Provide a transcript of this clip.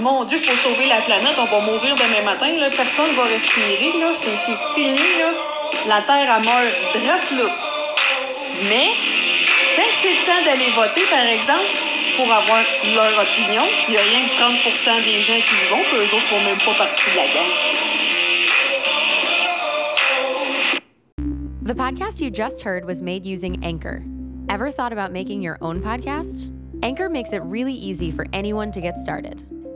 mon Dieu, faut sauver la planète, on va mourir demain matin, là. personne ne va respirer, là. C'est, fini. La Terre a meurt droite là. Mais, quand c'est le temps d'aller voter, par exemple, pour avoir leur opinion, il n'y a rien que 30% des gens qui y vont, puis eux autres font même pas partie de la gang. The podcast you just heard was made using Anchor. Ever thought about making your own podcast? Anchor makes it really easy for anyone to get started.